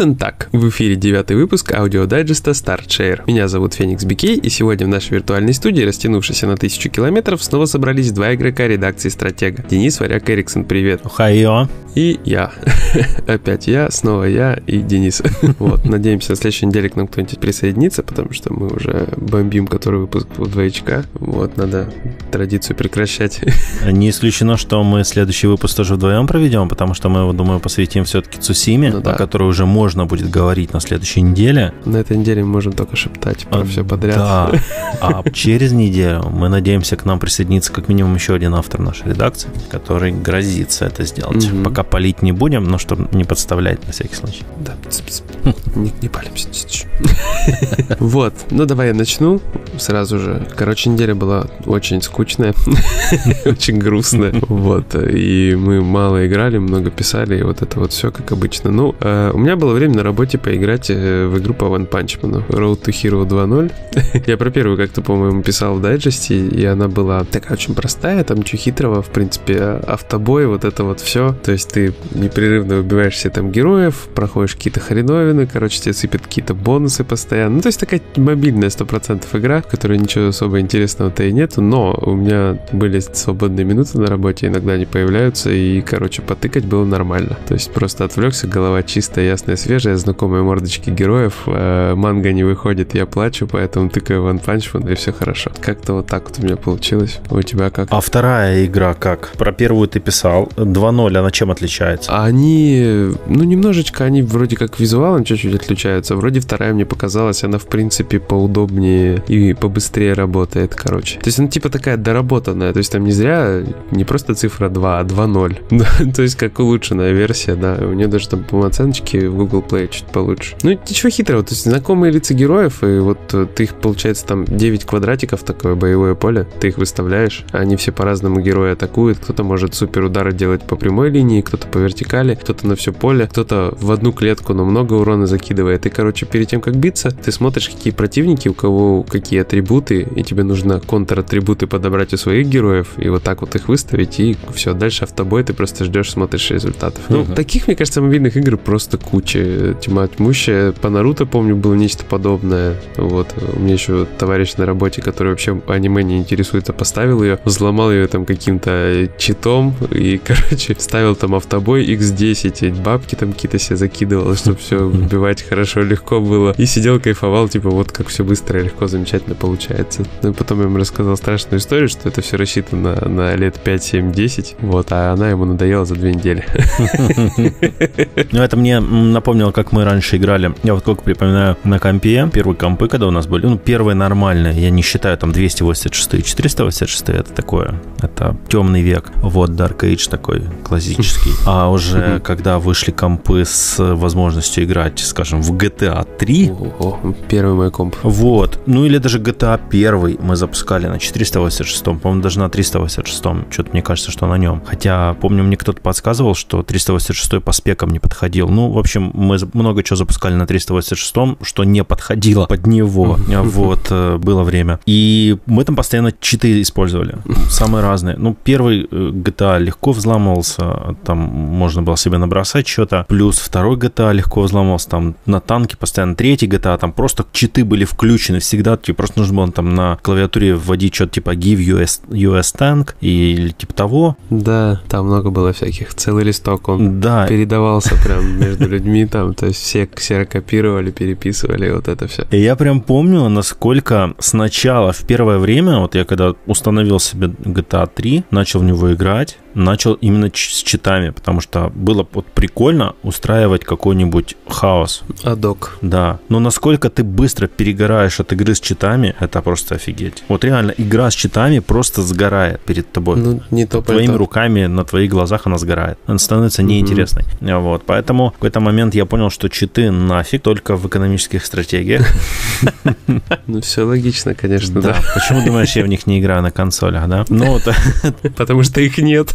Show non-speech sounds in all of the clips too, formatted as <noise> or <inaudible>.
Guten Tag. В эфире девятый выпуск аудиодайджеста StartShare. Меня зовут Феникс Бикей, и сегодня в нашей виртуальной студии, растянувшейся на тысячу километров, снова собрались два игрока редакции Стратега. Денис Варяк Эриксон, привет. Хайо. И я. <laughs> Опять я, снова я и Денис. <laughs> вот, надеемся, на следующей неделе к нам кто-нибудь присоединится, потому что мы уже бомбим который выпуск в двоечка. Вот, надо традицию прекращать. <laughs> Не исключено, что мы следующий выпуск тоже вдвоем проведем, потому что мы его, думаю, посвятим все-таки Цусиме, ну, да. о которой уже можно будет говорить на следующей неделе. На этой неделе мы можем только шептать про а, все подряд. Да. <laughs> А через неделю мы надеемся к нам присоединиться как минимум еще один автор нашей редакции, который грозится это сделать. Угу. Пока палить не будем, но чтобы не подставлять на всякий случай. Да, не, не палимся. <laughs> Вот, ну давай я начну сразу же. Короче, неделя была очень скучная, <laughs> очень грустная. Вот, и мы мало играли, много писали, и вот это вот все как обычно. Ну, э, у меня было время на работе поиграть э, в игру по One Punch Man, Road to Hero 2.0. <laughs> я про первую как-то, по-моему, писал в дайджесте, и она была такая очень простая, там ничего хитрого, в принципе, автобой, вот это вот все. То есть ты непрерывно убиваешь все там героев, проходишь какие-то хреновины, короче, тебе сыпят какие-то бонусы постоянно. Ну, то есть такая мобильная 100% игра, в которой ничего особо интересного-то и нет, но у меня были свободные минуты на работе, иногда они появляются, и, короче, потыкать было нормально. То есть просто отвлекся, голова чистая, ясная, свежая, знакомые мордочки героев, э, манга не выходит, я плачу, поэтому тыкаю One Punch Man, и все хорошо. Как-то вот так вот у меня получилось. У тебя как? А вторая игра как? Про первую ты писал. 2.0, она чем отличается? Они, ну, немножечко, они вроде как визуалом чуть-чуть отличаются. Вроде вторая мне показалась, она, в принципе, поудобнее и побыстрее работает, короче. То есть она типа такая доработанная, то есть там не зря не просто цифра 2, а 2.0. <laughs> то есть как улучшенная версия, да. У нее даже там, по оценочки в Google Play чуть получше. Ну, ничего хитрого, то есть знакомые лица героев, и вот э, ты их, получается, там 9 квадратиков, такое боевое поле, ты их выставляешь, они все по-разному герои атакуют, кто-то может супер удары делать по прямой линии, кто-то по вертикали, кто-то на все поле, кто-то в одну клетку, но много урона закидывает. И, короче, перед тем, как биться, ты смотришь, какие противники, у кого какие атрибуты, и тебе нужно контр-атрибуты подобрать у своих героев, и вот так вот их выставить, и все, дальше автобой, ты просто ждешь, смотришь результатов. Ну, uh-huh. таких, мне кажется, мобильных игр просто куча. Тьма тьмущая. По Наруто, помню, было нечто подобное. Вот. У меня еще товарищ на работе, который вообще аниме не интересуется, поставил ее, взломал ее там каким-то читом, и, <laughs> короче, ставил там автобой X10, бабки там какие-то себе закидывал, чтобы все выбивать <laughs> хорошо, легко было. И сидел, кайфовал, типа, вот как все быстро, легко, замечательно получается. Ну и потом я ему рассказал страшную историю, что это все рассчитано на, на лет 5, 7, 10, вот, а она ему надоела за две недели. <laughs> Ну, это мне напомнило, как мы раньше играли. Я вот только припоминаю на компе, первые компы, когда у нас были, ну, первые нормальные, я не считаю там 286 и 486, это такое, это темный век. Вот Dark Age такой классический. А уже когда вышли компы с возможностью играть, скажем, в GTA 3. Ого, первый мой комп. Вот. Ну или даже GTA 1 мы запускали на 486, по-моему, даже на 386. Что-то мне кажется, что на нем. Хотя, помню, мне кто-то подсказывал, что 386 по спекам не подходил. Ну, в общем, мы много чего запускали на 386, что не подходило под него. Вот, э, было время. И мы там постоянно читы использовали. Самые разные. Ну, первый э, GTA легко взламывался, там можно было себе набросать что-то. Плюс второй GTA легко взломался, там на танке постоянно. Третий GTA, там просто читы были включены всегда. Тебе просто нужно было там на клавиатуре вводить что-то типа give US, US tank или типа того. Да, там много было всяких. Целый листок он да. передавался прям между людьми там. То есть все ксерокопировали, переписывали, вот это все. И я прям помню, насколько сначала, в первое время, вот я когда установил себе GTA 3, начал в него играть, начал именно с читами, потому что было вот прикольно устраивать какой-нибудь хаос. Адок. Да. Но насколько ты быстро перегораешь от игры с читами, это просто офигеть. Вот реально, игра с читами просто сгорает перед тобой. Ну, не то Твоими руками на твоих глазах она сгорает. Она становится неинтересной. Mm-hmm. Вот. Поэтому в какой-то момент я понял, что читы нафиг только в экономических стратегиях. <laughs> Ну, все логично, конечно, да. Почему думаешь, я в них не играю на консолях, да? Ну, <laughs> потому что их нет.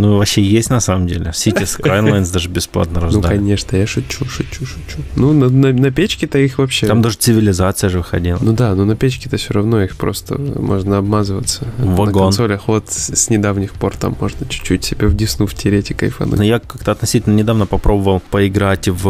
Ну, вообще есть на самом деле. City Skylines даже бесплатно Ну, раздали. конечно, я шучу, шучу, шучу. Ну, на, на- на печке-то их вообще... Там даже цивилизация же выходила. Ну да, но на печке-то все равно их просто можно обмазываться. На Вагон. консолях вот с, недавних пор там можно чуть-чуть себе в десну втереть и кайфануть. Но я как-то относительно недавно попробовал поиграть в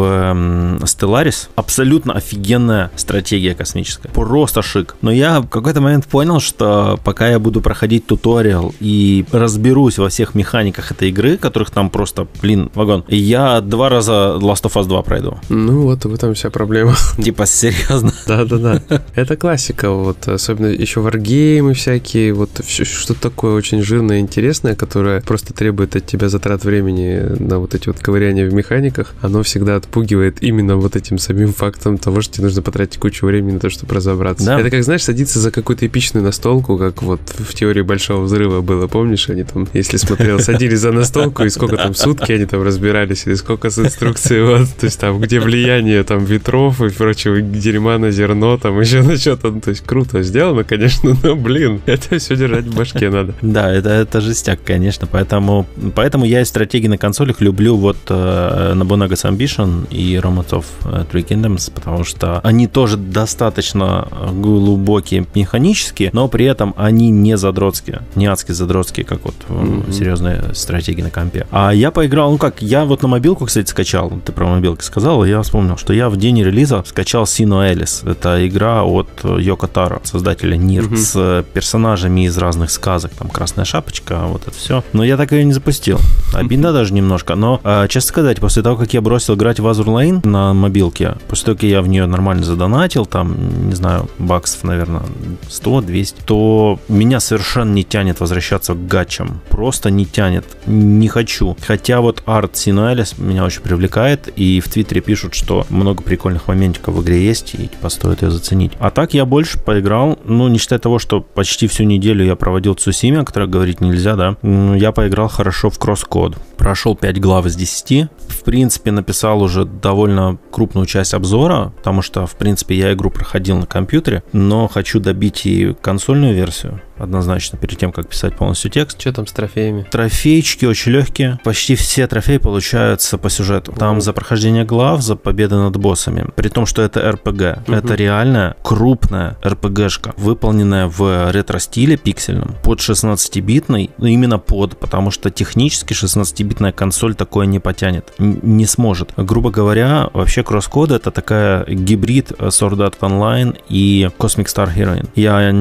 Stellaris. Абсолютно офигенная стратегия космическая. Просто шик. Но я в какой-то момент понял, что пока я буду проходить туториал и разберусь во всех механиках этой игры, которых там просто, блин, вагон, я два раза Last of Us 2 пройду. Ну вот в этом вся проблема. <laughs> Типа, серьезно. <laughs> Да-да-да. Это классика, вот, особенно еще варгеймы всякие, вот что-то такое очень жирное и интересное, которое просто требует от тебя затрат времени на вот эти вот ковыряния в механиках, оно всегда отпугивает именно вот этим самим фактом того, что тебе нужно потратить кучу времени на то, чтобы разобраться. Да. Это как, знаешь, садиться за какую-то эпичную настолку, как вот в теории Большого Взрыва было, помнишь, они там, если смотрел, <laughs> садились за настолку, и сколько там сутки они там разбирались, или сколько с инструкцией, вот, то есть там, где влияние там ветров и прочего дерьма на зерно, там еще на что-то, ну, то есть круто сделано, конечно, но, блин, это все держать в башке надо. Да, это, это жестяк, конечно, поэтому, поэтому я и стратегии на консолях люблю вот э, Nobunaga's Ambition и Romance of э, Three Kingdoms, потому что они тоже достаточно глубокие механически, но при этом они не задротские, не адски задротские, как вот э, Мгм. серьезные стратегии на компе. А я поиграл, ну как, я вот на мобилку, кстати, скачал, ты про мобилку сказал, и я вспомнил, что я в день релиза скачал Sino Alice. Это игра от э, Йоко Таро, создателя Нир, Мгм. с э, персонажами из разных сказок, там Красная Шапочка, вот это все. Но я так ее не запустил. Обидно даже немножко, но, э, честно сказать, после того, как я бросил играть в Azur Lane на мобилке, после того, как я в нее нормально задонатил, там, не знаю, баксов, наверное, 100-200, то меня совершенно не тянет возвращаться к гачам. Просто не тянет. Не хочу. Хотя вот арт Синуэлис меня очень привлекает, и в Твиттере пишут, что много прикольных моментиков в игре есть, и типа стоит ее заценить. А так я больше поиграл, ну, не считая того, что почти всю неделю я проводил в Цусиме, о которой говорить нельзя, да, я поиграл хорошо в кросс-код. Прошел 5 глав из 10. В принципе, написал уже довольно крупную часть обзора, потому что, в принципе, я игру проходил на компьютере, но хочу добить и консольную версию однозначно перед тем, как писать полностью текст. Что там с трофеями? Трофейчики очень легкие. Почти все трофеи получаются по сюжету. Там за прохождение глав, за победы над боссами. При том, что это РПГ. Мгм. Это реальная крупная РПГшка, выполненная в ретро-стиле пиксельном, под 16-битный, ну именно под, потому что технически 16-битная консоль такое не потянет, не сможет. Грубо говоря, вообще кросс-код это такая гибрид Sword Art Online и Cosmic Star Heroine. Я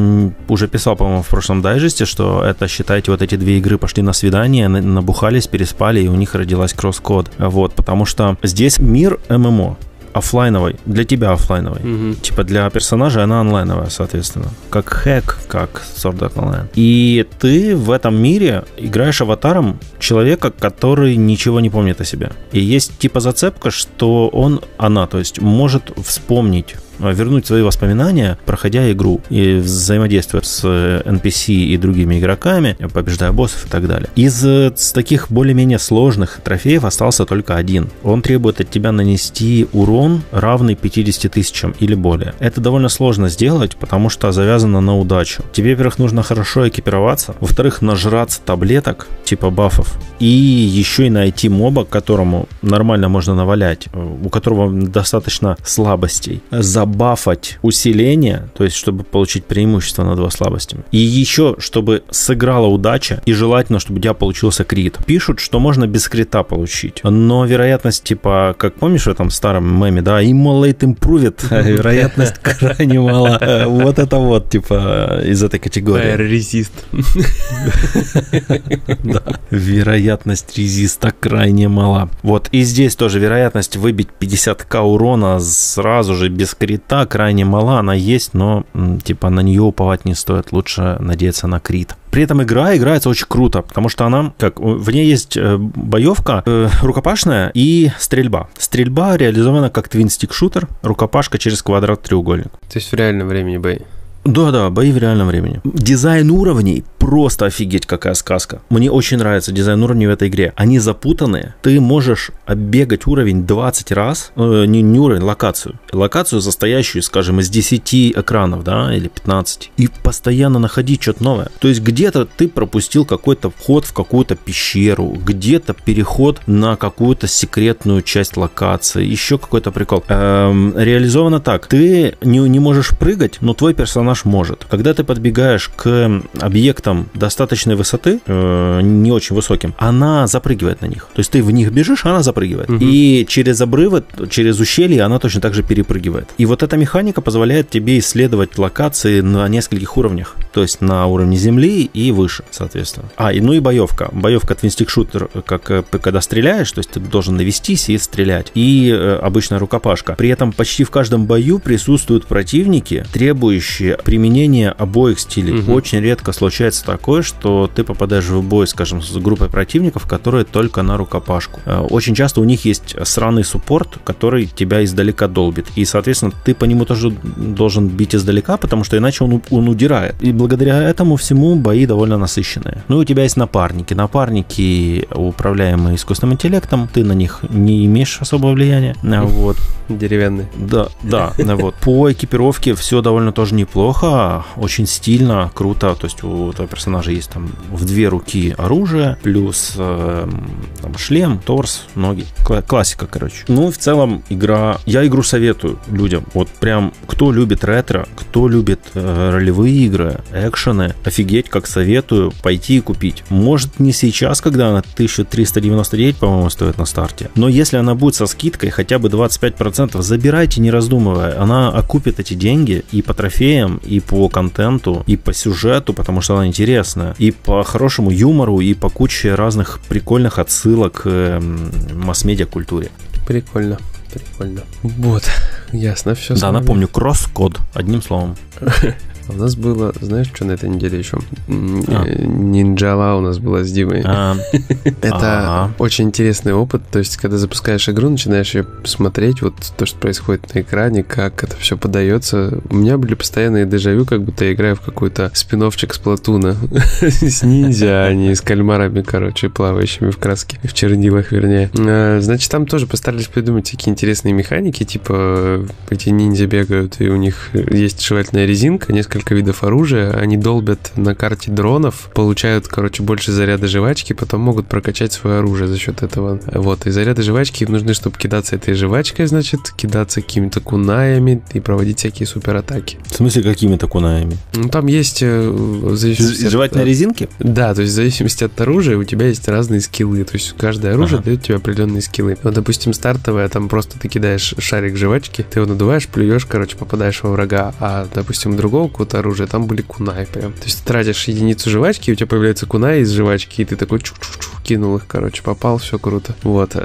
уже писал, по-моему, в прошлом дайджесте, что это, считайте, вот эти две игры пошли на свидание, на- набухались, переспали, и у них родилась кросс-код. Вот, потому что здесь мир ММО оффлайновый, для тебя оффлайновый. Мгм. Типа для персонажа она онлайновая, соответственно. Как хэк, как Sword Art Online. И ты в этом мире играешь аватаром человека, который ничего не помнит о себе. И есть типа зацепка, что он, она, то есть может вспомнить вернуть свои воспоминания, проходя игру и взаимодействуя с э, NPC и другими игроками, побеждая боссов и так далее. Из э, таких более-менее сложных трофеев остался только один. Он требует от тебя нанести урон, равный 50 тысячам или более. Это довольно сложно сделать, потому что завязано на удачу. Тебе, во-первых, нужно хорошо экипироваться, во-вторых, нажраться таблеток, типа бафов, и еще и найти моба, которому нормально можно навалять, э, у которого достаточно слабостей, забафать усиление, то есть чтобы получить преимущество над его слабостями, и еще чтобы сыграла удача, и желательно, чтобы у тебя получился крит. Пишут, что можно без крита получить, но вероятность, типа, как помнишь в этом старом меме, да, immolate improved, <laughs> <laughs> вероятность крайне мала. Э, <laughs> Вот это вот, типа, из этой категории. Fire Resist. Да. Вероятность резиста крайне мала. Вот и здесь тоже вероятность выбить 50к урона сразу же без крита крайне мала. Она есть, но типа на нее уповать не стоит. Лучше надеяться на крит. При этом игра играется очень круто, потому что она, как, в ней есть э, боевка э, рукопашная и стрельба. Стрельба реализована как твинстик шутер, рукопашка через квадрат треугольник. То есть в реальном времени бои. Да-да, бои в реальном времени. Дизайн уровней просто офигеть какая сказка. Мне очень нравится дизайн уровней в этой игре. Они запутанные. Ты можешь оббегать уровень 20 раз, э, не, не уровень, локацию. Локацию, состоящую, скажем, из 10 экранов, да, или 15. И постоянно находить что-то новое. То есть где-то ты пропустил какой-то вход в какую-то пещеру, где-то переход на какую-то секретную часть локации, еще какой-то прикол. Эм, реализовано так. Ты не, не можешь прыгать, но твой персонаж может. Когда ты подбегаешь к объектам достаточной высоты, э, не очень высоким, она запрыгивает на них. То есть ты в них бежишь, она запрыгивает. Угу. И через обрывы, через ущелье она точно так же перепрыгивает. И вот эта механика позволяет тебе исследовать локации на нескольких уровнях. То есть на уровне земли и выше, соответственно. А, и, ну и боевка. Боевка твинстик шутер, как э, когда стреляешь, то есть ты должен навестись и стрелять. И э, обычная рукопашка. При этом почти в каждом бою присутствуют противники, требующие применения обоих стилей. Угу. Очень редко случается такое, что ты попадаешь в бой, скажем, с группой противников, которые только на рукопашку. Э, очень часто у них есть сраный суппорт, который тебя издалека долбит. И, соответственно, ты по нему тоже должен бить издалека, потому что иначе он, он удирает. И благодаря этому всему бои довольно насыщенные. Ну и у тебя есть напарники. Напарники, управляемые искусственным интеллектом, ты на них не имеешь особого влияния. <laughs> Вот. Деревянные. Да, да, вот. По экипировке все довольно тоже неплохо, очень стильно, круто. То есть у этого персонажа есть там в две руки оружие, плюс э, там, шлем, торс, ноги. Классика, короче. Ну в целом игра... Я игру советую людям. Вот прям, кто любит ретро, кто любит э, ролевые игры, экшены, офигеть, как советую пойти и купить. Может не сейчас, когда она 1399, по-моему, стоит на старте, но если она будет со скидкой хотя бы 25%, забирайте не раздумывая. Она окупит эти деньги и по трофеям, и по контенту, и по сюжету, потому что она интересная, и по хорошему юмору, и по куче разных прикольных отсылок к эм, масс-медиа культуре. Прикольно. Прикольно. Вот, ясно все. Да, напомню, кросс-код, одним словом. <laughs> У нас было, знаешь, что на этой неделе еще? А. Нинджала у нас была с Димой. А. <laughs> Это очень интересный опыт. То есть, когда запускаешь игру, начинаешь ее смотреть, вот то, что происходит на экране, как это все подается. У меня были постоянные дежавю, как будто я играю в какой-то спиновчик с Платуна. <laughs> С ниндзя, а не с кальмарами, короче, плавающими в краске. В чернилах, вернее. А, значит, там тоже постарались придумать такие интересные механики, типа эти ниндзя бегают, и у них есть жевательная резинка, несколько несколько видов оружия, они долбят на карте дронов, получают, короче, больше заряда жвачки, потом могут прокачать свое оружие за счет этого. Вот, и заряды жвачки им нужны, чтобы кидаться этой жвачкой, значит, кидаться какими-то кунаями и проводить всякие суператаки. В смысле, какими-то кунаями? Ну, там есть... Э, зависимости Жевательные от... резинки? Да, то есть в зависимости от оружия у тебя есть разные скиллы, то есть каждое оружие ага. дает тебе определенные скиллы. Вот, допустим, стартовое, там просто ты кидаешь шарик жвачки, ты его надуваешь, плюешь, короче, попадаешь во врага, а, допустим, другого какого-то оружия, там были кунай прям. То есть ты тратишь единицу жвачки, у тебя появляется кунай из жвачки, и ты такой чук-чук-чук кинул их, короче, попал, все круто. Вот.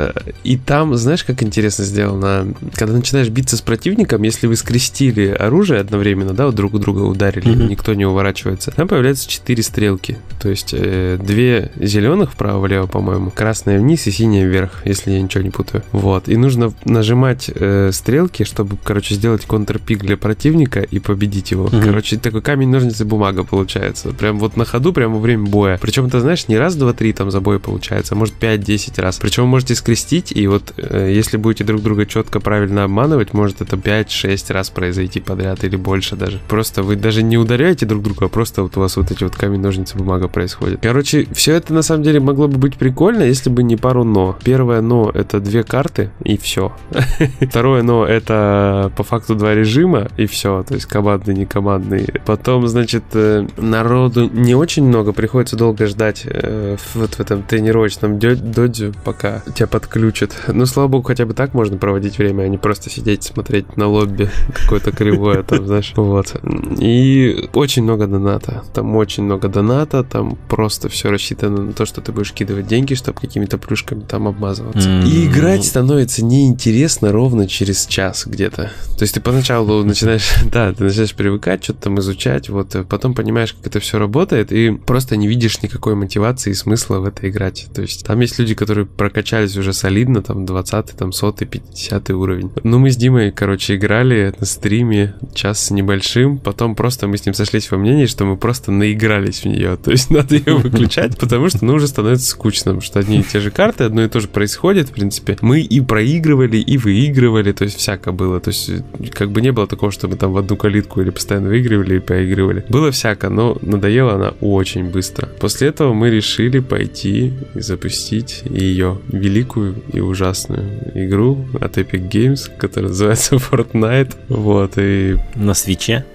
И там, знаешь, как интересно сделано? Когда начинаешь биться с противником, если вы скрестили оружие одновременно, да, вот друг у друга ударили, mm-hmm. никто не уворачивается, там появляются четыре стрелки. То есть э, две зеленых вправо-влево, по-моему, красная вниз и синяя вверх, если я ничего не путаю. Вот. И нужно нажимать э, стрелки, чтобы, короче, сделать контрпик для противника и победить его. Mm-hmm. Короче, такой камень, ножницы, бумага получается. Прям вот на ходу, прямо во время боя. Причем, ты знаешь, не раз, два, три там за бой получается, а может 5-10 раз. Причем вы можете скрестить, и вот э, если будете друг друга четко правильно обманывать, может это 5-6 раз произойти подряд или больше даже. Просто вы даже не ударяете друг друга, а просто вот у вас вот эти вот камень, ножницы, бумага происходит. Короче, все это на самом деле могло бы быть прикольно, если бы не пару но. Первое но это две карты, и все. <laughs> Второе но это по факту два режима, и все. То есть командный, не командный. Потом, значит, э, народу не очень много, приходится долго ждать э, вот в этом тренировочном додзю, пока тебя подключат. Ну, слава богу, хотя бы так можно проводить время, а не просто сидеть, смотреть на лобби <laughs> какое-то кривое там, знаешь. Вот. И очень много доната. Там очень много доната, там просто все рассчитано на то, что ты будешь кидывать деньги, чтобы какими-то плюшками там обмазываться. Mm-hmm. И играть становится неинтересно ровно через час где-то. То есть ты поначалу начинаешь, <laughs> да, ты начинаешь привыкать, что-то там изучать, вот, э, потом понимаешь, как это все работает, и просто не видишь никакой мотивации и смысла в это играть. То есть там есть люди, которые прокачались уже солидно, там 20 там 100 50 уровень. Ну, мы с Димой, короче, играли на стриме час с небольшим, потом просто мы с ним сошлись во мнении, что мы просто наигрались в нее, то есть <laughs> надо ее выключать, потому что, ну, уже становится скучно, потому что одни и те же карты, одно и то же происходит, в принципе. Мы и проигрывали, и выигрывали, то есть всяко было, то есть как бы не было такого, что мы там в одну калитку или постоянно выигрывали, или проигрывали. Было всяко, но надоела она очень быстро. После этого мы решили пойти и запустить ее великую и ужасную игру от Epic Games, которая называется <laughs> Fortnite. Вот, и... На свече?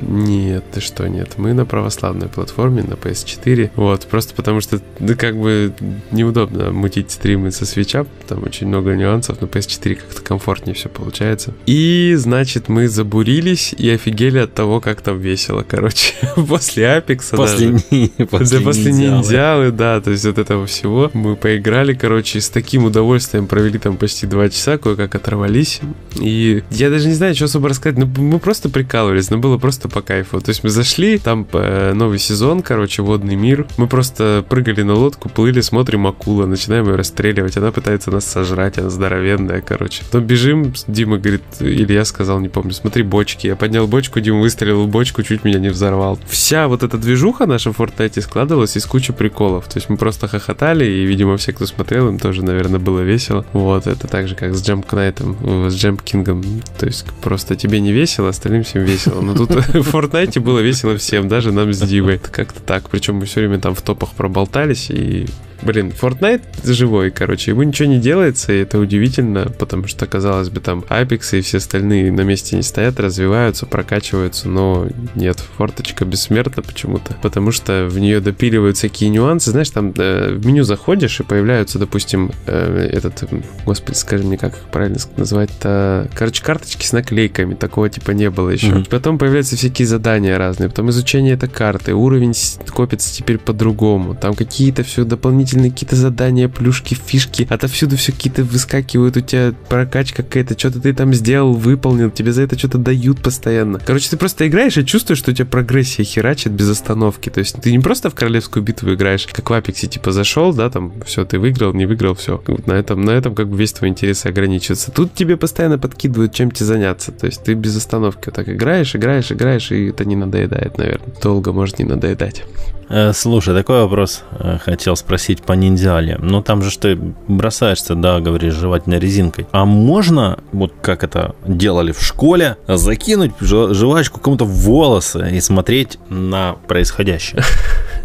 Нет, ты что, нет. Мы на православной платформе, на PS4. Вот, просто потому что, ну, как бы неудобно мутить стримы со свеча, там очень много нюансов, но PS4 как-то комфортнее все получается. И, значит, мы забурились и офигели от того, как там весело, короче. <laughs> после Апекса после, даже. Ни, после, да, после ниндзялы. ниндзялы, да, то есть вот этого всего. Мы поиграли, короче, с таким удовольствием провели там почти два часа, кое-как оторвались. И я даже не знаю, что особо рассказать, ну, мы просто прикалывались, но было просто по кайфу. То есть мы зашли, там э, новый сезон, короче, водный мир. Мы просто прыгали на лодку, плыли, смотрим акула, начинаем ее расстреливать. Она пытается нас сожрать, она здоровенная, короче. Потом бежим, Дима говорит, или я сказал, не помню, смотри, бочки. Я поднял бочку, Дима выстрелил в бочку, чуть меня не взорвал. Вся вот эта движуха наша в Fortnite складывалась из кучи приколов. То есть мы просто хохотали, и, видимо, все, кто смотрел, им тоже, наверное, было весело. Вот, это так же, как с Джемп Кнайтом, с Джемп Кингом. То есть просто тебе не весело, остальным всем весело. Но тут <laughs> в Fortnite было весело всем, даже нам с Дивой. Как-то так. Причем мы все время там в топах проболтались и Блин, Fortnite живой, короче, ему ничего не делается, и это удивительно, потому что, казалось бы, там Apex и все остальные на месте не стоят, развиваются, прокачиваются, но нет, форточка бессмертна почему-то, потому что в нее допиливают всякие нюансы, знаешь, там э, в меню заходишь, и появляются, допустим, э, этот, господи, скажи мне, как их правильно назвать-то, короче, карточки с наклейками, такого типа не было еще. Mm-hmm. Потом появляются всякие задания разные, потом изучение этой карты, уровень копится теперь по-другому, там какие-то все дополнительные дополнительные какие-то задания, плюшки, фишки. Отовсюду все какие-то выскакивают, у тебя прокачка какая-то, что-то ты там сделал, выполнил, тебе за это что-то дают постоянно. Короче, ты просто играешь и чувствуешь, что у тебя прогрессия херачит без остановки. То есть ты не просто в королевскую битву играешь, как в Апексе, типа зашел, да, там все, ты выиграл, не выиграл, все. на этом, на этом как бы весь твой интерес ограничивается. Тут тебе постоянно подкидывают, чем тебе заняться. То есть ты без остановки вот так играешь, играешь, играешь, и это не надоедает, наверное. Долго может не надоедать. Э, слушай, такой вопрос э, хотел спросить по ниндзяле. Ну там же что бросаешься, да, говоришь, жевательной резинкой. А можно, вот как это делали в школе, закинуть жвачку кому-то в волосы и смотреть на происходящее?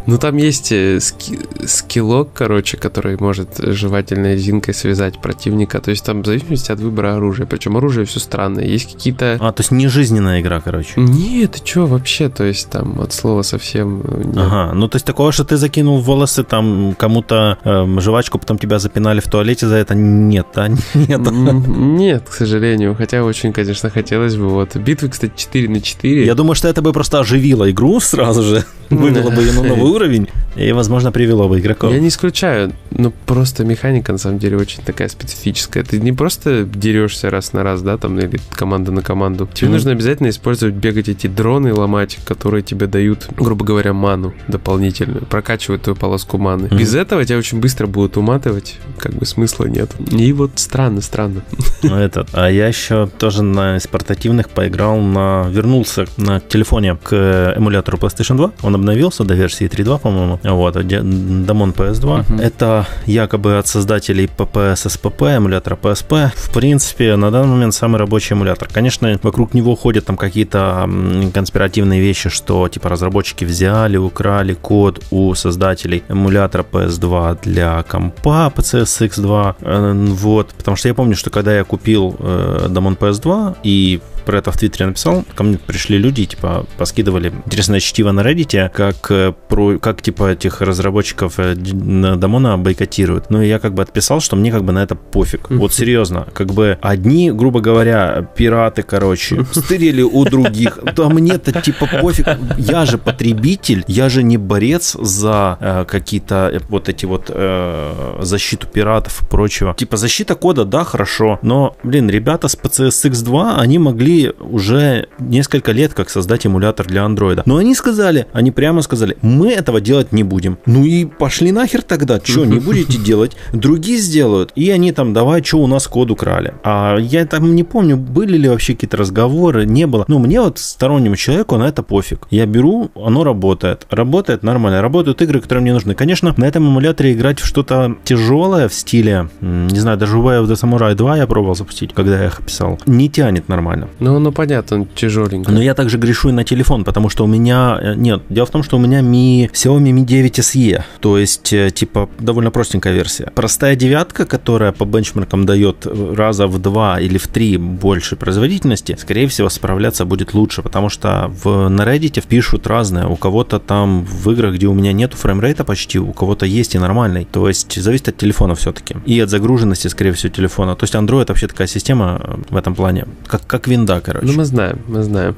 Ну, там есть э, ски скиллок, короче, который может жевательной резинкой связать противника. То есть там в зависимости от выбора оружия. Причем оружие все странное. Есть какие-то... А, то есть не жизненная игра, короче. Нет, ты что вообще? То есть там от слова совсем... Э, нет. Ага, ну то есть такого, что ты закинул волосы там кому-то э, жвачку, потом тебя запинали в туалете за это, нет, да? <laughs> Нет. Нет, к сожалению. Хотя очень, конечно, хотелось бы. Вот. Битвы, кстати, 4 на 4. Я думаю, что это бы просто оживило игру сразу же. Вывело бы ее на новый уровень и, возможно, привело бы игроков. Я не исключаю, но просто механика, на самом деле, очень такая специфическая. Ты не просто дерешься раз на раз, да, там, или команда на команду. Тебе mm-hmm. нужно обязательно использовать, бегать эти дроны, ломать, которые тебе дают, грубо говоря, ману дополнительную, прокачивают твою полоску маны. Mm-hmm. Без этого тебя очень быстро будут уматывать, как бы смысла нет. И вот странно, странно. Ну, этот, а я еще тоже на из портативных поиграл на... Вернулся на телефоне к эмулятору PlayStation 2. Он обновился до версии 3.2, по-моему. Вот, Damon PS2. Uh-huh. Это якобы от создателей PPS SPP, эмулятора PSP. В принципе, на данный момент самый рабочий эмулятор. Конечно, вокруг него ходят там какие-то конспиративные вещи, что типа разработчики взяли, украли код у создателей эмулятора PS2 для компа PCSX2. Э, вот, потому что я помню, что когда я купил э, Damon PS2 и про это в Твиттере написал, ко мне пришли люди, типа, поскидывали интересное чтиво на Reddit, как, э, про, как типа, этих разработчиков э, Дамона бойкотируют. Ну, и я как бы отписал, что мне как бы на это пофиг. Вот серьезно, как бы одни, грубо говоря, пираты, короче, стырили у других. <laughs> Да мне-то типа пофиг. Я же потребитель, я же не борец за э, какие-то э, вот эти вот э, защиту пиратов и прочего. Типа защита кода, да, хорошо, но, блин, ребята с PCSX2, они могли могли уже несколько лет как создать эмулятор для андроида. Но они сказали, они прямо сказали, мы этого делать не будем. Ну и пошли нахер тогда, что не <laughs> будете делать, другие сделают. И они там, давай, что у нас код украли. А я там не помню, были ли вообще какие-то разговоры, не было. Ну, мне вот стороннему человеку на это пофиг. Я беру, оно работает. Работает нормально. Работают игры, которые мне нужны. Конечно, на этом эмуляторе играть в что-то тяжелое в стиле, не знаю, даже Way of the Samurai 2 я пробовал запустить, когда я их писал. Не тянет нормально. Ну, ну понятно, он тяжеленький. Но я также грешу и на телефон, потому что у меня... э, Нет, дело в том, что у меня Mi, Xiaomi Mi 9 SE, то есть, э, типа, довольно простенькая версия. Простая девятка, которая по бенчмаркам дает э, раза в два или в три больше производительности, скорее всего, справляться будет лучше, потому что в, на Reddit пишут разное. У кого-то там в играх, где у меня нету фреймрейта почти, у кого-то есть и нормальный. То есть, зависит от телефона все-таки. И от загруженности, скорее всего, телефона. То есть, Android вообще такая система в этом плане, как, как винда, короче. Ну, мы знаем, мы знаем.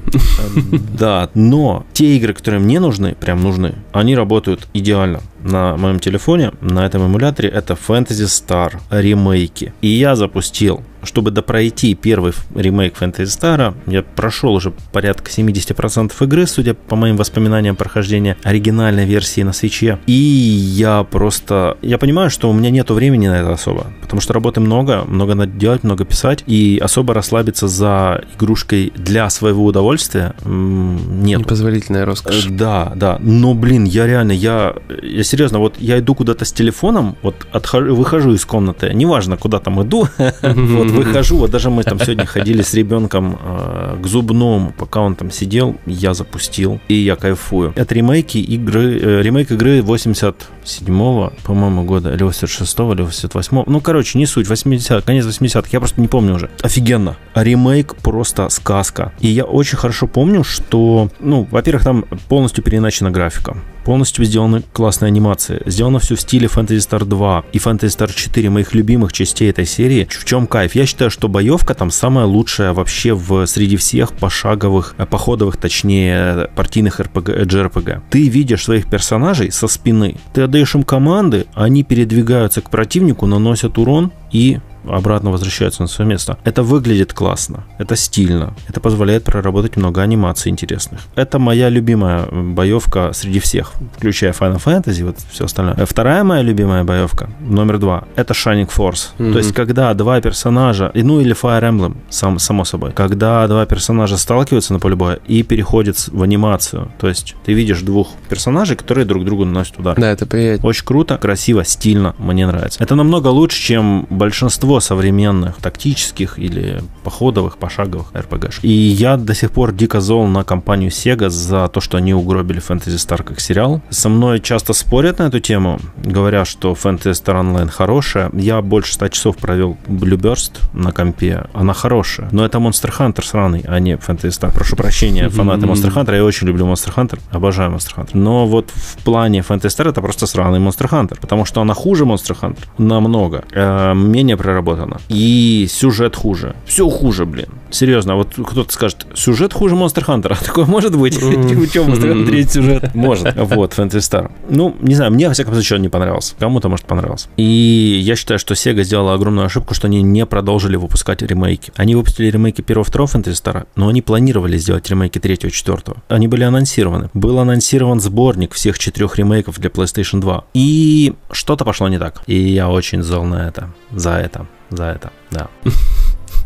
Да, но те игры, которые мне нужны, прям нужны, они работают идеально на моем телефоне, на этом эмуляторе. Это Fantasy Star ремейки. И я запустил чтобы допройти первый ремейк Fantasy Star, я прошел уже порядка 70% игры, судя по моим воспоминаниям прохождения оригинальной версии на свече. И я просто... Я понимаю, что у меня нету времени на это особо, потому что работы много, много надо делать, много писать, и особо расслабиться за игрушкой для своего удовольствия нет. Непозволительная роскошь. Да, да. Но, блин, я реально, я, я серьезно, вот я иду куда-то с телефоном, вот отхожу, выхожу из комнаты, неважно, куда там иду, <laughs> вот выхожу, вот даже мы там сегодня ходили с ребенком э, к зубному, пока он там сидел, я запустил, и я кайфую. Это ремейки игры, э, ремейк игры 87-го, по-моему, года, или 86-го, или 88-го, ну, короче, не суть, 80 конец 80-х, я просто не помню уже. Офигенно. А ремейк просто сказка. И я очень хорошо помню, что, ну, во-первых, там полностью переначена графика полностью сделаны классные анимации. Сделано все в стиле Fantasy Star 2 и Fantasy Star 4, моих любимых частей этой серии. В чем кайф? Я считаю, что боевка там самая лучшая вообще в среди всех пошаговых, э, походовых, точнее, партийных RPG, JRPG. Ты видишь своих персонажей со спины, ты отдаешь им команды, они передвигаются к противнику, наносят урон и обратно возвращаются на свое место. Это выглядит классно, это стильно, это позволяет проработать много анимаций интересных. Это моя любимая боевка среди всех, включая Final Fantasy, вот все остальное. Вторая моя любимая боевка, номер два, это Shining Force. Mm-hmm. То есть, когда два персонажа, ну или Fire Emblem, сам, само собой, когда два персонажа сталкиваются на поле боя и переходят в анимацию, то есть ты видишь двух персонажей, которые друг другу наносят удар. Да, это приятно. Очень круто, красиво, стильно, мне нравится. Это намного лучше, чем большинство современных тактических или походовых, пошаговых RPG. И я до сих пор дико зол на компанию Sega за то, что они угробили Fantasy Star как сериал. Со мной часто спорят на эту тему, говоря, что Fantasy Star Online хорошая. Я больше 100 часов провел Burst на компе. Она хорошая. Но это Monster Hunter сраный, а не Fantasy Star. Прошу прощения, фанаты Monster Hunter. Я очень люблю Monster Hunter. Обожаю Monster Hunter. Но вот в плане Fantasy Star это просто сраный Monster Hunter. Потому что она хуже Monster Hunter. Намного. Э, менее проработана. И сюжет хуже. Все хуже, блин. Серьезно, вот кто-то скажет, сюжет хуже Monster Hunter. А <laughs> такое может быть? <laughs> У чего Monster Hunter третий сюжет? <laughs> Может. Вот, Fantasy Star. Ну, не знаю, мне, во всяком случае, он не понравился. Кому-то, может, понравился. И я считаю, что Sega сделала огромную ошибку, что они не продолжили выпускать ремейки. Они выпустили ремейки первого, второго Fantasy Star, но они планировали сделать ремейки третьего, четвертого. Они были анонсированы. Был анонсирован сборник всех четырех ремейков для PlayStation 2. И что-то пошло не так. И я очень зол на это. За это. За это, да. <laughs>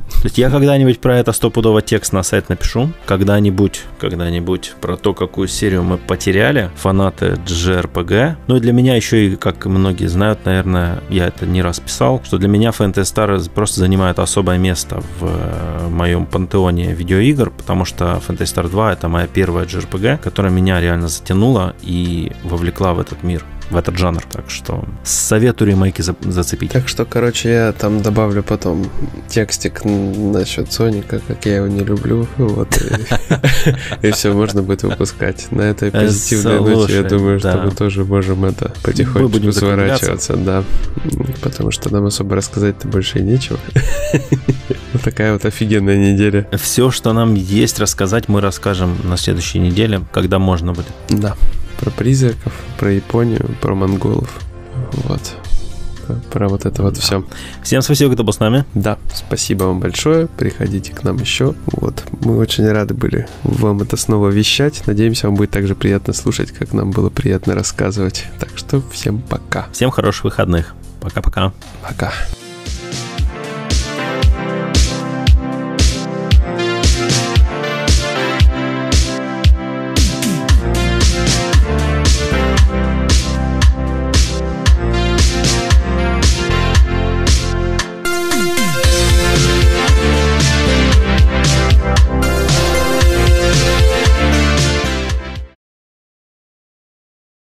То есть я когда-нибудь про это стопудово текст на сайт напишу. Когда-нибудь, когда-нибудь про то, какую серию мы потеряли, фанаты JRPG. Ну и для меня еще и, как многие знают, наверное, я это не раз писал, что для меня Fantasy Star просто занимает особое место в моем пантеоне видеоигр, потому что Fantasy Star 2 это моя первая JRPG, которая меня реально затянула и вовлекла в этот мир в этот жанр. Так что советую ремейки за зацепить. Так что, короче, я там добавлю потом текстик насчет Соника, как я его не люблю. <laughs> Вот. И все, можно будет выпускать. На этой позитивной ноте, я думаю, что мы тоже можем это потихоньку сворачиваться. Да. Потому что нам особо рассказать-то больше и нечего. <laughs> Вот такая вот офигенная неделя. Все, что нам есть рассказать, мы расскажем на следующей неделе, когда можно будет. Да про призраков, про Японию, про монголов. Вот. Про вот это вот все. Всем спасибо, кто был с нами. Да, спасибо вам большое. Приходите к нам еще. Вот. Мы очень рады были вам это снова вещать. Надеемся, вам будет так же приятно слушать, как нам было приятно рассказывать. Так что всем пока. Всем хороших выходных. Пока-пока. Пока. -пока. пока.